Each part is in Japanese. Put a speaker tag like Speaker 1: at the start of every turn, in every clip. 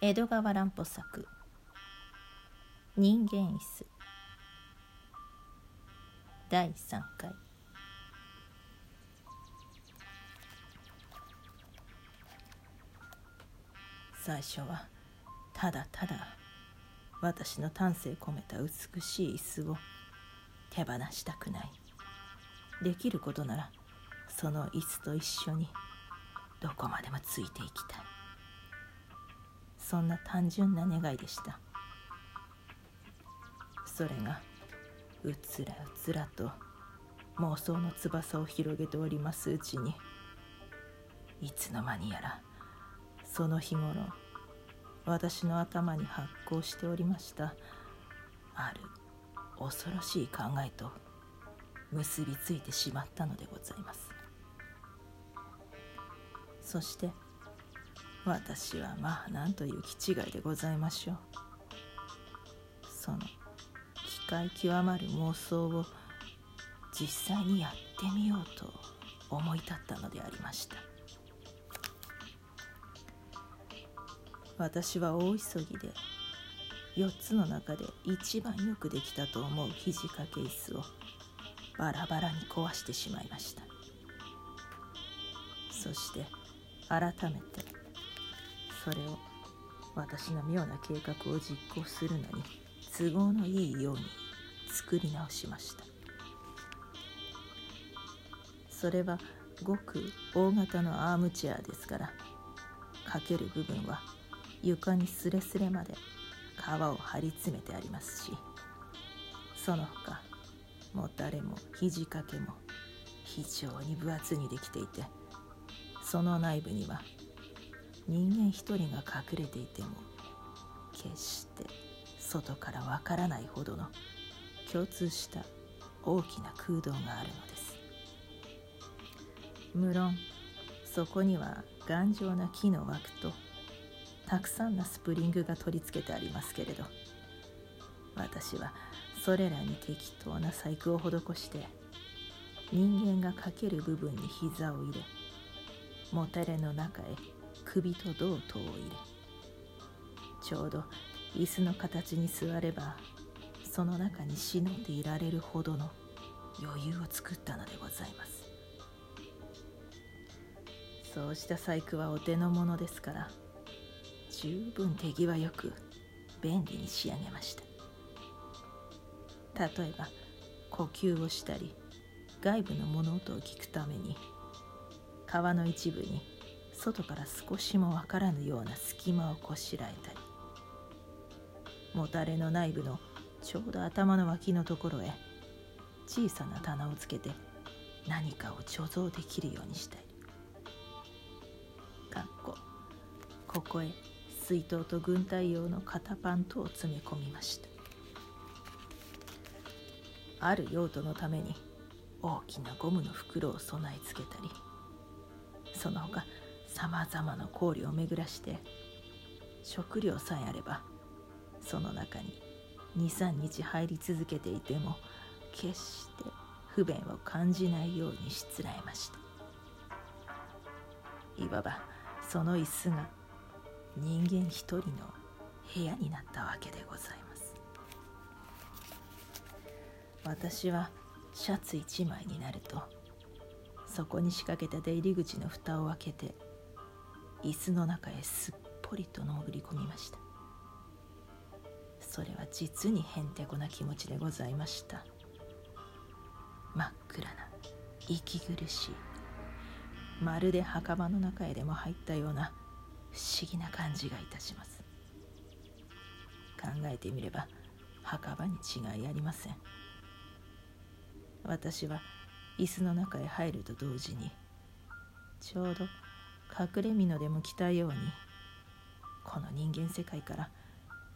Speaker 1: 江戸川乱歩作。人間椅子。第3回。最初はただただ私の丹精込めた美しい椅子を手放したくない。できることならその椅子と一緒にどこまでもついていきたい。そんな単純な願いでした。それがうつらうつらと妄想の翼を広げておりますうちに。いつの間にやらその日頃私の頭に発行しておりましたある恐ろしい考えと結びついてしまったのでございます。そして私はまあなんという気違いでございましょう。その機械極まる妄想を実際にやってみようと思い立ったのでありました。私は大急ぎで4つの中で一番よくできたと思う肘掛け椅子をバラバラに壊してしまいました。そして改めてそれを私の妙な計画を実行するのに都合のいいように作り直しました。それはごく大型のアームチェアですからかける部分は床にすれすれまで皮を張り詰めてありますしその他もたれも肘掛けも非常に分厚にできていてその内部には人間一人が隠れていても決して外からわからないほどの共通した大きな空洞があるのです。無論そこには頑丈な木の枠とたくさんのスプリングが取り付けてありますけれど私はそれらに適当な細工を施して人間がかける部分に膝を入れもたれの中へ首と胴とを入れちょうど椅子の形に座ればその中に忍んでいられるほどの余裕を作ったのでございます。そうした細工はお手の物ですから十分手際よく便利に仕上げました。例えば呼吸をしたり外部の物音を聞くために皮の一部に外から少しもわからぬような隙間をこしらえたりもたれの内部のちょうど頭の脇のところへ小さな棚をつけて何かを貯蔵できるようにしたり。かっこここへ水筒と軍隊用の肩パン等を詰め込みました。ある用途のために大きなゴムの袋を備え付けたりその他さまざまな氷を巡らして食料さえあればその中に23日入り続けていても決して不便を感じないようにしつらえました。いわばその椅子が人間一人の部屋になったわけでございます。私はシャツ一枚になるとそこに仕掛けた出入り口の蓋を開けて椅子の中へすっぽりと潜り込みました。それは実にへんてこな気持ちでございました。真っ暗な息苦しいまるで墓場の中へでも入ったような不思議な感じがいたします。考えてみれば墓場に違いありません。私は椅子の中へ入ると同時にちょうど隠れ蓑でも来たようにこの人間世界から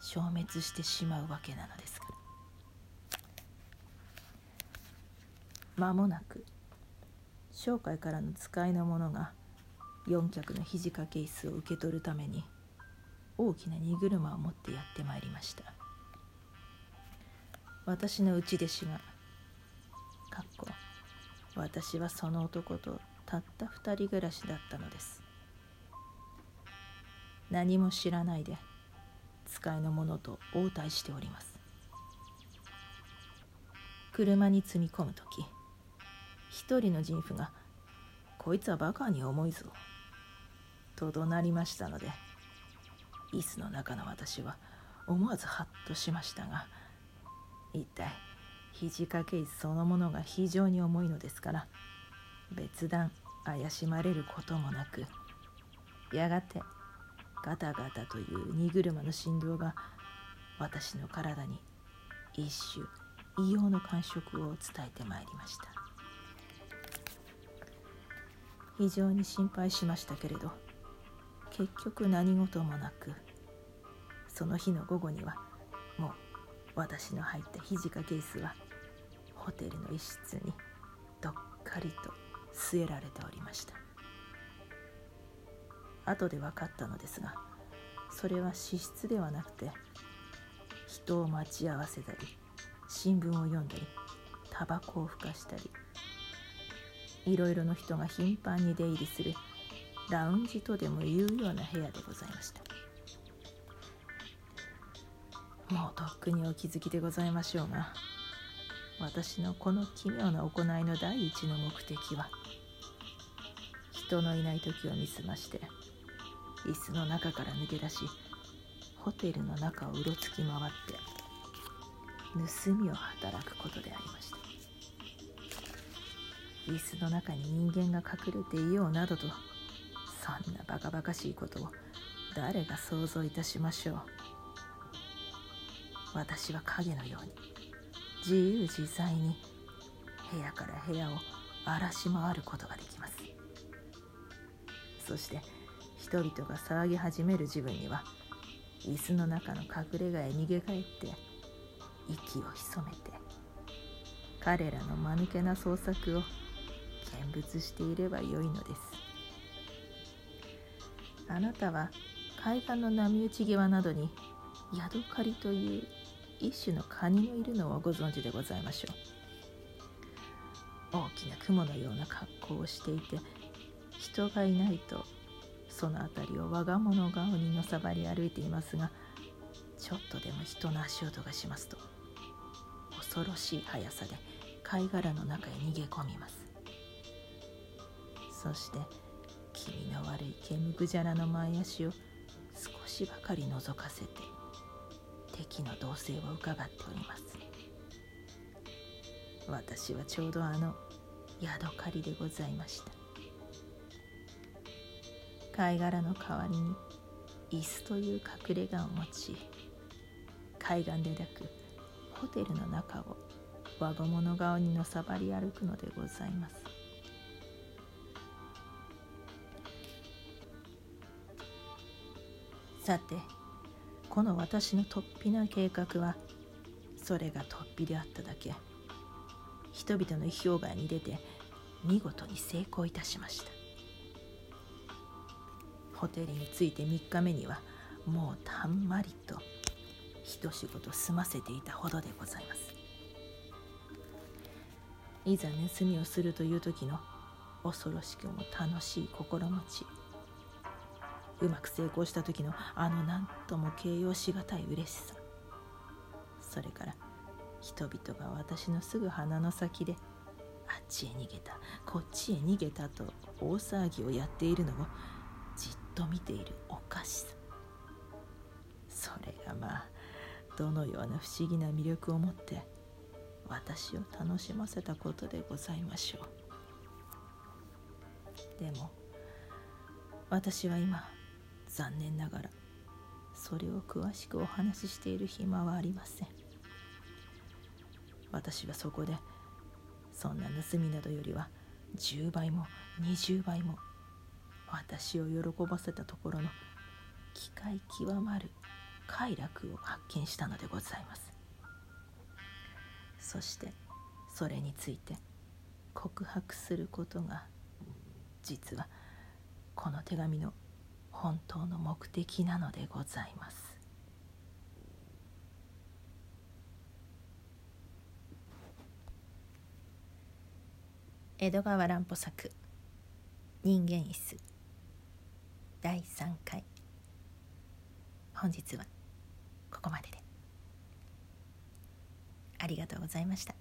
Speaker 1: 消滅してしまうわけなのですから間もなく商会からの使いの者が四脚の肘掛け椅子を受け取るために大きな荷車を持ってやってまいりました。私の内弟子がかっこ私はその男とたった二人暮らしだったのです。何も知らないで使いの者と応対しております。車に積み込む時一人の人夫が「こいつはバカに重いぞ」と怒鳴りましたので椅子の中の私は思わずハッとしましたが一体肘掛け椅子そのものが非常に重いのですから別段怪しまれることもなくやがてガタガタという荷車の振動が私の体に一種異様の感触を伝えてまいりました。非常に心配しましたけれど結局何事もなくその日の午後にはもう私の入った肘掛け椅子はホテルの一室にどっかりと据えられておりました。後で分かったのですがそれは私室ではなくて人を待ち合わせたり新聞を読んだりタバコをふかしたりいろいろの人が頻繁に出入りするラウンジとでもいうような部屋でございました。もうとっくにお気づきでございましょうが私のこの奇妙な行いの第一の目的は人のいない時を見すまして椅子の中から抜け出しホテルの中をうろつき回って盗みを働くことでありました。椅子の中に人間が隠れていようなどとそんなバカバカしいことを誰が想像いたしましょう私は影のように自由自在に部屋から部屋を荒らし回ることができます。そして人々が騒ぎ始める自分には椅子の中の隠れ家へ逃げ帰って息を潜めて彼らの間抜けな創作を見物していればよいのです。あなたは海岸の波打ち際などにヤドカリという一種のカニのいるのをご存知でございましょう。大きな雲のような格好をしていて人がいないとその辺りを我が物顔にのさばり歩いていますがちょっとでも人の足音がしますと恐ろしい速さで貝殻の中へ逃げ込みます。そして気味の悪い毛むくじゃらの前足を少しばかり覗かせて敵の動静をうかがっております。私はちょうどあのヤドカリでございました。貝殻の代わりに椅子という隠れ家を持ち海岸で抱くホテルの中を輪ゴムの顔にのさばり歩くのでございます。さてこの私の突飛な計画はそれが突飛であっただけ。人々の意表外に出て見事に成功いたしました。ホテルに着いて3日目にはもうたんまりと一仕事済ませていたほどでございます。いざ盗みをするという時の恐ろしくも楽しい心持ち。うまく成功した時のあの何とも形容しがたい嬉しさ。それから人々が私のすぐ鼻の先であっちへ逃げたこっちへ逃げたと大騒ぎをやっているのをじっと見ているおかしさ。それがまあどのような不思議な魅力を持って私を楽しませたことでございましょう。でも私は今残念ながらそれを詳しくお話ししている暇はありません。私はそこでそんな盗みなどよりは10倍も20倍も私を喜ばせたところの機械極まる快楽を発見したのでございます。そしてそれについて告白することが実はこの手紙の本当の目的なのでございます。江戸川乱歩作「人間椅子」第3回。本日はここまでで。ありがとうございました。